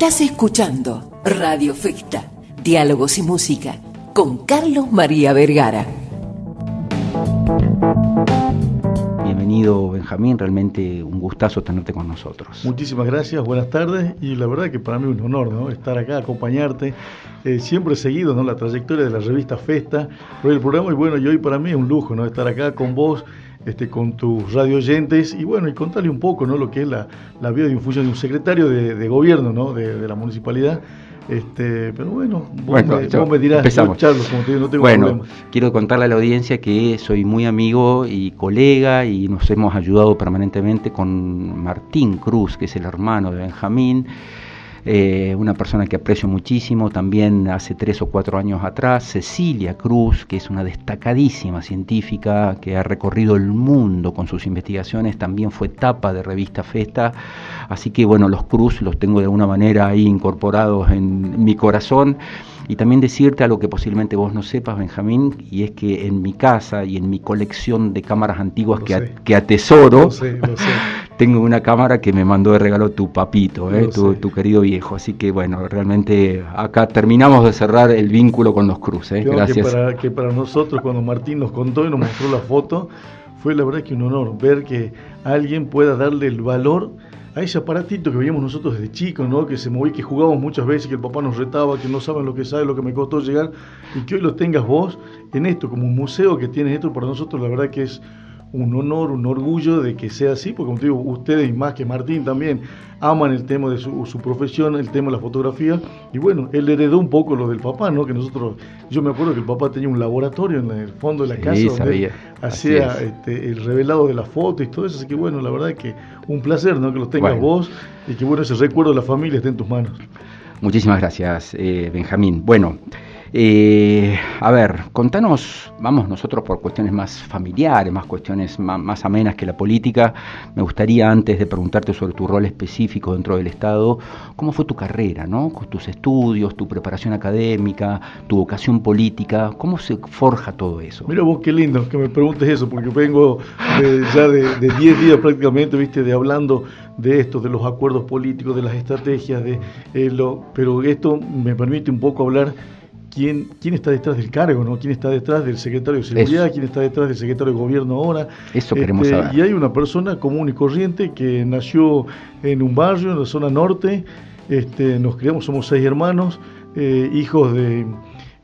Estás escuchando Radio Festa, Diálogos y Música, con Carlos María Vergara. Bienvenido Benjamín, realmente un gustazo tenerte con nosotros. Muchísimas gracias, buenas tardes y la verdad que para mí es un honor ¿no? estar acá, acompañarte, eh, siempre seguido ¿no? la trayectoria de la revista Festa, el programa y bueno, y hoy para mí es un lujo ¿no? estar acá con vos este, con tus radio oyentes y bueno, y contarle un poco ¿no? lo que es la, la vida de difusión de un secretario de, gobierno ¿no? de, la municipalidad. Este, pero bueno, vos, me, dirás, empezamos. como te no tengo bueno, quiero contarle a la audiencia que soy muy amigo y colega y nos hemos ayudado permanentemente con Martín Cruz, que es el hermano de Benjamín. Eh, una persona que aprecio muchísimo, también hace tres o cuatro años atrás, Cecilia Cruz, que es una destacadísima científica que ha recorrido el mundo con sus investigaciones, también fue tapa de revista Festa, así que bueno, los Cruz los tengo de alguna manera ahí incorporados en mi corazón. Y también decirte algo que posiblemente vos no sepas, Benjamín, y es que en mi casa y en mi colección de cámaras antiguas que, que, atesoro, tengo una cámara que me mandó de regalo tu papito, eh, tu, querido viejo. Así que bueno, realmente acá terminamos de cerrar el vínculo con los cruces. Gracias. Que para, que para nosotros, cuando Martín nos contó y nos mostró la foto, fue la verdad que un honor ver que alguien pueda darle el valor a ese aparatito que veíamos nosotros desde chicos, ¿no? que se movía, que jugábamos muchas veces, que el papá nos retaba, que no saben lo que sabe, lo que me costó llegar, y que hoy lo tengas vos en esto, como un museo que tiene esto, para nosotros la verdad que es un honor, un orgullo de que sea así, porque como te digo, ustedes y más que Martín también aman el tema de su, profesión, el tema de la fotografía, y bueno, él heredó un poco lo del papá, ¿no? Que nosotros, yo me acuerdo que el papá tenía un laboratorio en el fondo de la casa donde hacía este, el revelado de las fotos y todo eso, así que bueno, la verdad es que un placer, ¿no? Que lo tengas vos y que bueno, ese recuerdo de la familia esté en tus manos. Muchísimas gracias, eh, Benjamín. Bueno, eh, a ver, contanos, vamos nosotros por cuestiones más familiares, más cuestiones más, amenas que la política. Me gustaría antes de preguntarte sobre tu rol específico dentro del Estado, ¿cómo fue tu carrera, no? Con tus estudios, tu preparación académica, tu vocación política, ¿cómo se forja todo eso? Mira vos qué lindo que me preguntes eso, porque vengo ya de 10 días prácticamente, viste, de hablando de esto, de los acuerdos políticos, de las estrategias, de eh, lo, pero esto me permite un poco hablar quién, quién está detrás del cargo, ¿no? quién está detrás del secretario de Seguridad, quién está detrás del secretario de Gobierno ahora. Eso queremos este, saber. Y hay una persona común y corriente que nació en un barrio, en la zona norte, este, nos criamos, somos seis hermanos, eh, hijos de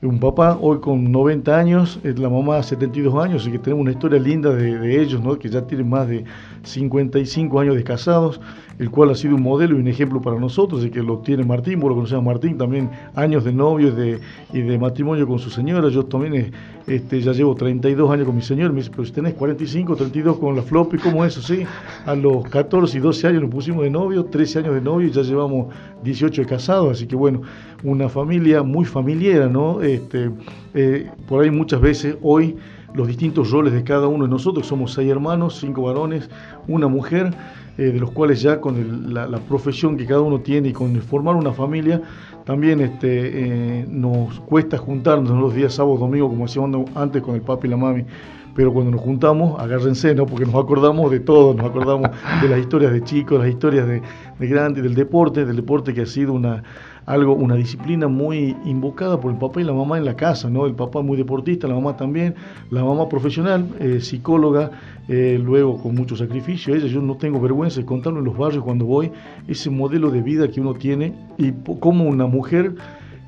un papá hoy con 90 años, la mamá 72 años, y que tenemos una historia linda de, de ellos, ¿no? que ya tienen más de 55 años de casados el cual ha sido un modelo y un ejemplo para nosotros, y que lo tiene Martín, vos lo conocés a Martín, también años de novio de, y de matrimonio con su señora, yo también eh, este, ya llevo 32 años con mi señor, me dice, pero si tenés 45, 32 con la floppy, ¿cómo es así? A los 14 y 12 años nos pusimos de novio, 13 años de novio y ya llevamos 18 de casados, así que bueno, una familia muy familiar, ¿no? Este, eh, por ahí muchas veces hoy los distintos roles de cada uno de nosotros, somos seis hermanos, cinco varones, una mujer, eh, de los cuales ya con la, profesión que cada uno tiene y con formar una familia, también este, eh, nos cuesta juntarnos los días sábados, domingos, como decíamos antes con el papi y la mami. Pero cuando nos juntamos, agárrense, ¿no? Porque nos acordamos de todo, nos acordamos de las historias de chicos, las historias de, de grandes, del deporte, del deporte que ha sido una, algo, una disciplina muy invocada por el papá y la mamá en la casa, ¿no? El papá muy deportista, la mamá también, la mamá profesional, eh, psicóloga, eh, luego con mucho sacrificio. Ella, yo no tengo vergüenza de contarlo en los barrios cuando voy, ese modelo de vida que uno tiene y cómo una mujer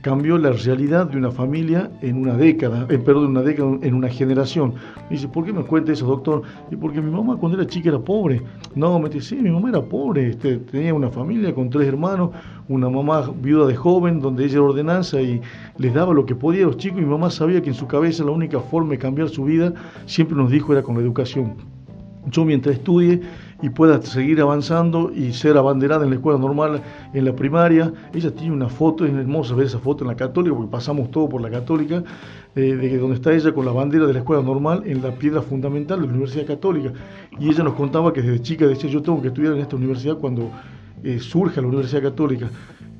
cambió la realidad de una familia en una década, eh, perdón, una década, en una generación. Me dice, ¿por qué me cuenta eso, doctor? Y porque mi mamá cuando era chica era pobre. No, me dice, sí, mi mamá era pobre, este, tenía una familia con tres hermanos, una mamá viuda de joven, donde ella era ordenanza y les daba lo que podía a los chicos. Y mi mamá sabía que en su cabeza la única forma de cambiar su vida, siempre nos dijo, era con la educación. Yo mientras estudie y pueda seguir avanzando y ser abanderada en la escuela normal, en la primaria. Ella tiene una foto, es hermosa ver esa foto en la católica, porque pasamos todo por la católica, eh, de donde está ella con la bandera de la escuela normal en la piedra fundamental de la Universidad Católica. Y ella nos contaba que desde chica decía, yo tengo que estudiar en esta universidad cuando eh, surge la Universidad Católica.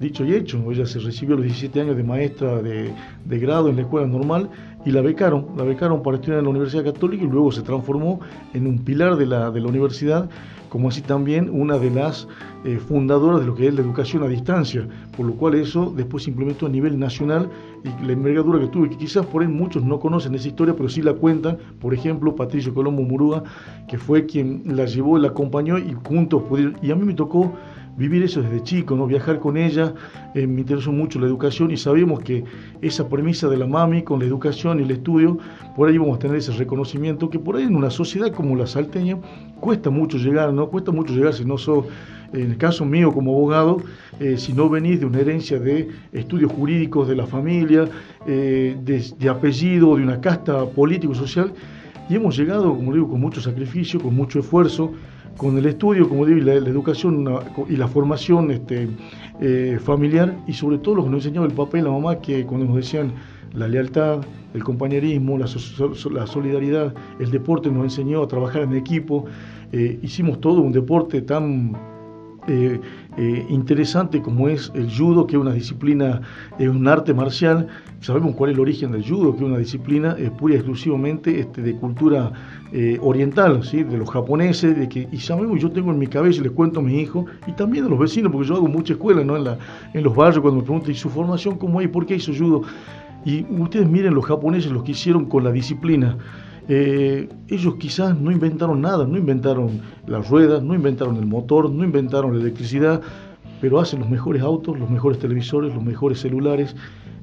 Dicho y hecho, ella se recibió a los 17 años de maestra de, de grado en la escuela normal y la becaron, la becaron para estudiar en la Universidad Católica y luego se transformó en un pilar de la, de la universidad, como así también una de las eh, fundadoras de lo que es la educación a distancia, por lo cual eso después se implementó a nivel nacional y la envergadura que tuve, que quizás por ahí muchos no conocen esa historia, pero sí la cuentan, por ejemplo, Patricio Colombo Murúa, que fue quien la llevó, la acompañó y juntos pudieron, y a mí me tocó vivir eso desde chico, ¿no? viajar con ella, eh, me interesó mucho la educación y sabemos que esa premisa de la mami con la educación y el estudio, por ahí vamos a tener ese reconocimiento que por ahí en una sociedad como la salteña cuesta mucho llegar, ¿no? Cuesta mucho llegar si no sos, en el caso mío como abogado, eh, si no venís de una herencia de estudios jurídicos de la familia, eh, de, de apellido, de una casta político-social, y hemos llegado, como digo, con mucho sacrificio, con mucho esfuerzo, con el estudio, como digo, la, educación y la formación este, eh, familiar y sobre todo lo que nos enseñaba el papá y la mamá, que cuando nos decían la lealtad, el compañerismo, la, solidaridad, el deporte nos enseñó a trabajar en equipo, eh, hicimos todo un deporte tan eh, eh, interesante como es el judo, que es una disciplina, es un arte marcial. Sabemos cuál es el origen del judo, que es una disciplina eh, pura y exclusivamente este, de cultura oriental, ¿sí? de los japoneses, de que, y sabemos, yo tengo en mi cabeza, y les cuento a mis hijos, y también a los vecinos, porque yo hago mucha escuela ¿no? en, la, en los barrios, cuando me preguntan, ¿y su formación cómo es? ¿Por qué hizo judo? Y ustedes miren los japoneses, los que hicieron con la disciplina. Eh, ellos quizás no inventaron nada, no inventaron las ruedas, no inventaron el motor, no inventaron la electricidad, pero hacen los mejores autos, los mejores televisores, los mejores celulares.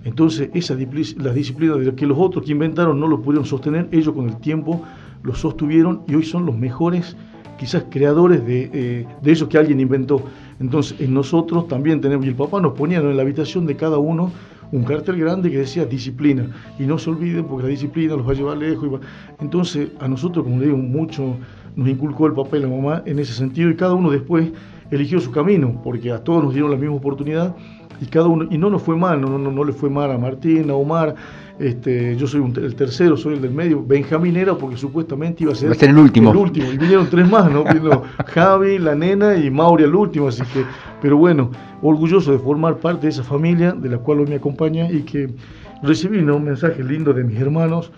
Entonces, esa la disciplina de que los otros que inventaron no lo pudieron sostener, ellos con el tiempo lo sostuvieron y hoy son los mejores, quizás creadores de, eh, de eso que alguien inventó. Entonces, en nosotros también tenemos, y el papá nos ponía en la habitación de cada uno un cartel grande que decía disciplina. Y no se olviden porque la disciplina los va a llevar lejos. Entonces, a nosotros, como le digo, mucho nos inculcó el papel la mamá en ese sentido y cada uno después eligió su camino, porque a todos nos dieron la misma oportunidad y cada uno, y no nos fue mal, no, no, no le fue mal a Martín, a Omar, este, yo soy el tercero, soy el del medio. Benjamín era porque supuestamente iba a ser, el último. El último. Y vinieron tres más, ¿no? Vino Javi, la nena y Mauri el último. Así que, pero bueno, orgulloso de formar parte de esa familia de la cual hoy me acompaña y que recibí un mensaje lindo de mis hermanos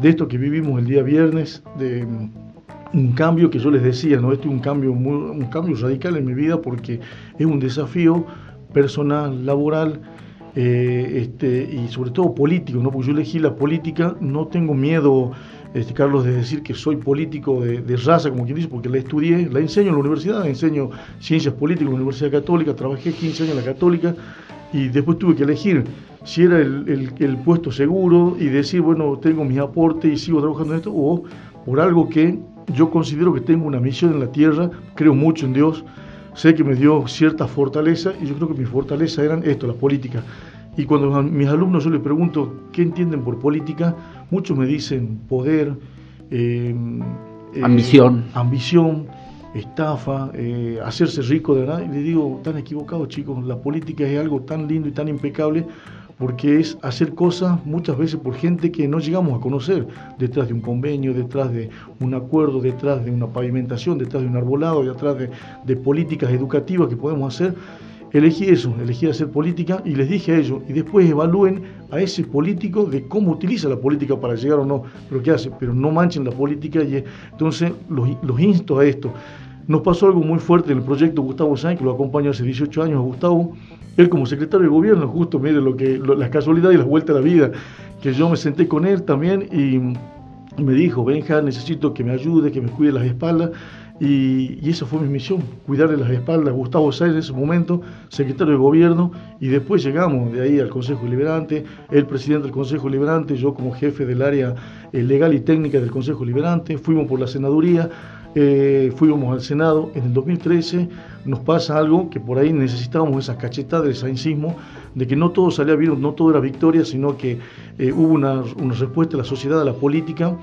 de esto que vivimos el día viernes, de un cambio que yo les decía, ¿no? Este es un cambio, un cambio radical en mi vida porque es un desafío personal, laboral eh, este, y sobre todo político, ¿no? porque yo elegí la política, no tengo miedo, este, Carlos, de decir que soy político de, raza, como quien dice, porque la estudié, la enseño en la universidad, enseño ciencias políticas en la Universidad Católica, trabajé 15 años en la Católica y después tuve que elegir si era el, puesto seguro y decir, bueno, tengo mis aportes y sigo trabajando en esto, o por algo que yo considero que tengo una misión en la tierra, creo mucho en Dios, sé que me dio cierta fortaleza y yo creo que mi fortaleza eran esto, la política. Y cuando a mis alumnos yo les pregunto qué entienden por política, muchos me dicen poder, eh, eh, ambición, ambición, estafa, eh, hacerse rico de verdad. Y les digo, tan equivocados chicos, la política es algo tan lindo y tan impecable porque es hacer cosas muchas veces por gente que no llegamos a conocer, detrás de un convenio, detrás de un acuerdo, detrás de una pavimentación, detrás de un arbolado, detrás de, políticas educativas que podemos hacer. Elegí eso, elegí hacer política y les dije a ellos, y después evalúen a ese político de cómo utiliza la política para llegar o no, pero qué hace, pero no manchen la política y entonces los, los insto a esto. Nos pasó algo muy fuerte en el proyecto Gustavo Sáenz, que lo acompaño hace 18 años a Gustavo, él como secretario de gobierno, justo, mire lo que, las casualidades y las vueltas de la vida, que yo me senté con él también y, me dijo, Benja, necesito que me ayude, que me cuide las espaldas. Y, y esa fue mi misión, cuidarle las espaldas a Gustavo Sáenz en ese momento, secretario de gobierno, y después llegamos de ahí al Consejo Liberante, el presidente del Consejo Liberante, yo como jefe del área eh, legal y técnica del Consejo Liberante, fuimos por la senaduría, eh, fuimos al Senado, en el 2013 nos pasa algo que por ahí necesitábamos esa cachetada, ese sainsismo, de que no todo salía bien, no todo era victoria, sino que eh, hubo una, respuesta de la sociedad, a la política,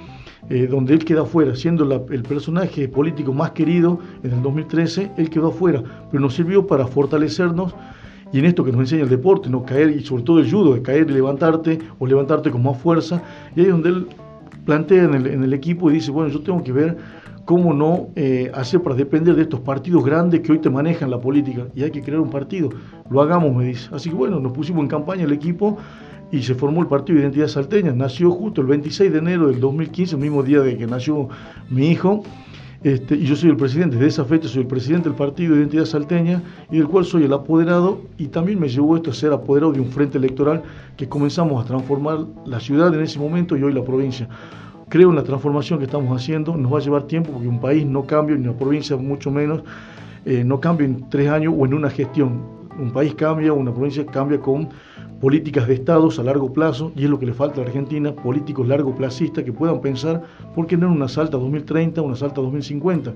eh, donde él queda afuera, siendo el personaje político más querido en el 2013, él quedó afuera, pero nos sirvió para fortalecernos y en esto que nos enseña el deporte, no caer y sobre todo el judo, de caer y levantarte o levantarte con más fuerza, y ahí es donde él plantea en el, en el equipo y dice, bueno, yo tengo que ver ¿Cómo no eh, hacer para depender de estos partidos grandes que hoy te manejan la política? Y hay que crear un partido. Lo hagamos, me dice. Así que bueno, nos pusimos en campaña el equipo y se formó el Partido de Identidad Salteña. Nació justo el 26 de enero del 2015, el mismo día de que nació mi hijo. Este, y yo soy el presidente, de esa fecha soy el presidente del Partido de Identidad Salteña y del cual soy el apoderado y también me llevó esto a ser apoderado de un frente electoral que comenzamos a transformar la ciudad en ese momento y hoy la provincia. Creo en la transformación que estamos haciendo, nos va a llevar tiempo porque un país no cambia, ni una provincia mucho menos, eh, no cambia en tres años o en una gestión. Un país cambia, una provincia cambia con políticas de estados a largo plazo, y es lo que le falta a Argentina, políticos largo placistas que puedan pensar, ¿por qué no en una salta 2030, una salta 2050?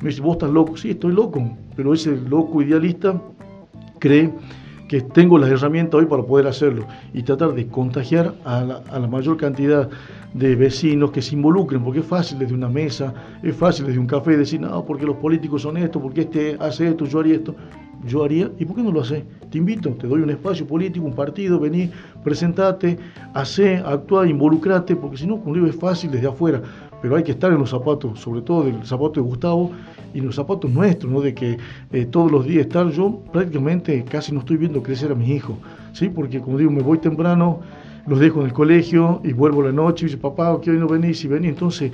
Me dice, ¿vos estás loco? Sí, estoy loco, pero ese loco idealista cree que tengo las herramientas hoy para poder hacerlo y tratar de contagiar a la, mayor cantidad de vecinos que se involucren, porque es fácil desde una mesa, es fácil desde un café decir, no, porque los políticos son esto, porque este hace esto, yo haría esto yo haría, ¿y por qué no lo hace? Te invito, te doy un espacio político, un partido, vení, presentate, hace, actúa, involucrate, porque si no, como digo, es fácil desde afuera, pero hay que estar en los zapatos, sobre todo del zapato de Gustavo y en los zapatos nuestros, ¿no? De que eh, todos los días estar, yo prácticamente casi no estoy viendo crecer a mis hijos, ¿sí? Porque como digo, me voy temprano, los dejo en el colegio y vuelvo la noche y dice, papá, ¿qué hoy no venís? Y venís, entonces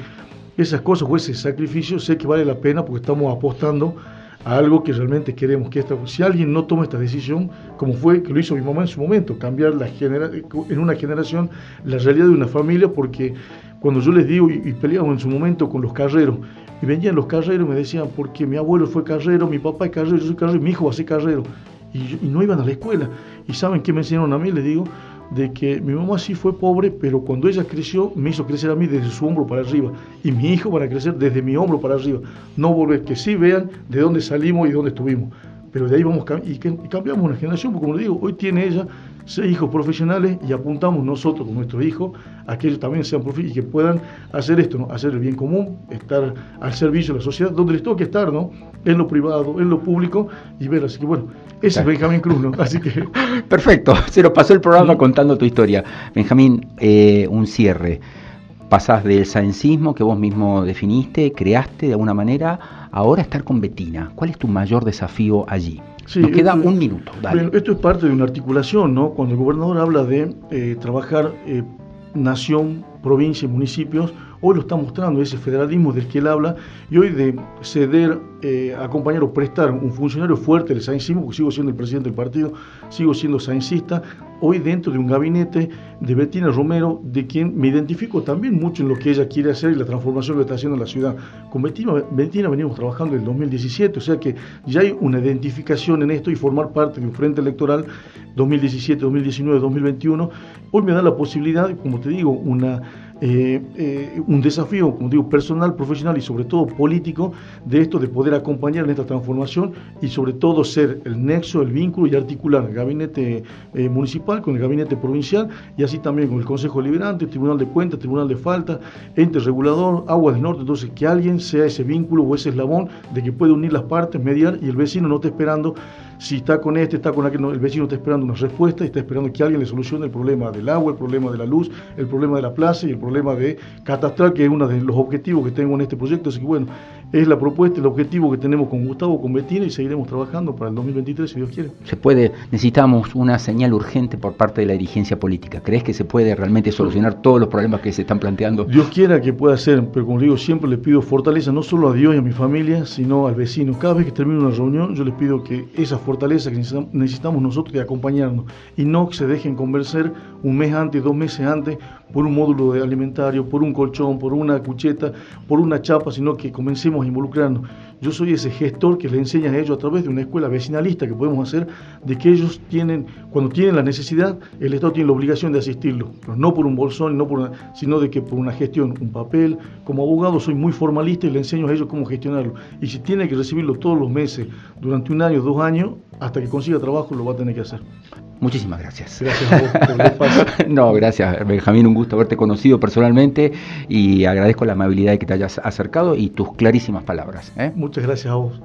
esas cosas o ese sacrificio sé que vale la pena porque estamos apostando algo que realmente queremos que esta, si alguien no toma esta decisión, como fue que lo hizo mi mamá en su momento, cambiar la genera, en una generación la realidad de una familia, porque cuando yo les digo y, peleamos en su momento con los carreros, y venían los carreros me decían, porque mi abuelo fue carrero, mi papá es carrero, yo soy carrero, mi hijo va a ser carrero, y, y no iban a la escuela. ¿Y saben qué me enseñaron a mí? Les digo, de que mi mamá sí fue pobre, pero cuando ella creció me hizo crecer a mí desde su hombro para arriba y mi hijo van a crecer desde mi hombro para arriba. No volver, que sí vean de dónde salimos y dónde estuvimos. Pero de ahí vamos y, cambiamos una generación, porque como le digo, hoy tiene ella seis hijos profesionales y apuntamos nosotros con nuestros hijos a que ellos también sean profesionales y que puedan hacer esto, ¿no? hacer el bien común, estar al servicio de la sociedad, donde les toque estar, ¿no? en lo privado, en lo público y ver. Así que bueno, ese es Benjamín Cruz, ¿no? Así que. Perfecto, se nos pasó el programa contando tu historia. Benjamín, eh, un cierre. Pasás del saencismo que vos mismo definiste, creaste de alguna manera, ahora estar con Betina. ¿Cuál es tu mayor desafío allí? Sí, Nos queda un minuto. Bueno, esto es parte de una articulación, ¿no? Cuando el gobernador habla de eh, trabajar eh, nación, provincia y municipios, hoy lo está mostrando ese federalismo del que él habla y hoy de ceder, eh, acompañar o prestar un funcionario fuerte del saincismo, porque sigo siendo el presidente del partido, sigo siendo saincista, hoy dentro de un gabinete de Bettina Romero, de quien me identifico también mucho en lo que ella quiere hacer y la transformación que está haciendo en la ciudad. Con Bettina, Bettina venimos trabajando en el 2017, o sea que ya hay una identificación en esto y formar parte de un frente electoral 2017, 2019, 2021, hoy me da la posibilidad, como te digo, una eh, eh, un desafío, como digo, personal, profesional y sobre todo político de esto, de poder acompañar en esta transformación y sobre todo ser el nexo, el vínculo y articular el gabinete eh, municipal con el gabinete provincial y así también con el Consejo Liberante, Tribunal de Cuentas, Tribunal de Falta, ente regulador, Aguas del Norte, entonces que alguien sea ese vínculo o ese eslabón de que puede unir las partes, mediar y el vecino no esté esperando si está con este, está con aquel, el vecino está esperando una respuesta está esperando que alguien le solucione el problema del agua, el problema de la luz, el problema de la plaza y el problema de catastral, que es uno de los objetivos que tengo en este proyecto. Así que bueno, es la propuesta, el objetivo que tenemos con Gustavo, con Betina y seguiremos trabajando para el 2023 si Dios quiere. Se puede, necesitamos una señal urgente por parte de la dirigencia política. ¿Crees que se puede realmente solucionar todos los problemas que se están planteando? Dios quiera que pueda ser, pero como digo, siempre le pido fortaleza no solo a Dios y a mi familia, sino al vecino. Cada vez que termino una reunión, yo les pido que esa fortaleza que necesitamos nosotros de acompañarnos y no que se dejen convencer un mes antes, dos meses antes, por un módulo alimentario, por un colchón, por una cucheta, por una chapa, sino que comencemos a involucrarnos. Yo soy ese gestor que le enseña a ellos a través de una escuela vecinalista que podemos hacer, de que ellos tienen, cuando tienen la necesidad, el Estado tiene la obligación de asistirlo, pero no por un bolsón, no por sino de que por una gestión, un papel. Como abogado soy muy formalista y le enseño a ellos cómo gestionarlo. Y si tiene que recibirlo todos los meses, durante un año, dos años, hasta que consiga trabajo, lo va a tener que hacer. Muchísimas gracias. Gracias a vos No, gracias, Benjamín. Un gusto haberte conocido personalmente y agradezco la amabilidad de que te hayas acercado y tus clarísimas palabras. ¿eh? Muchas gracias a vos.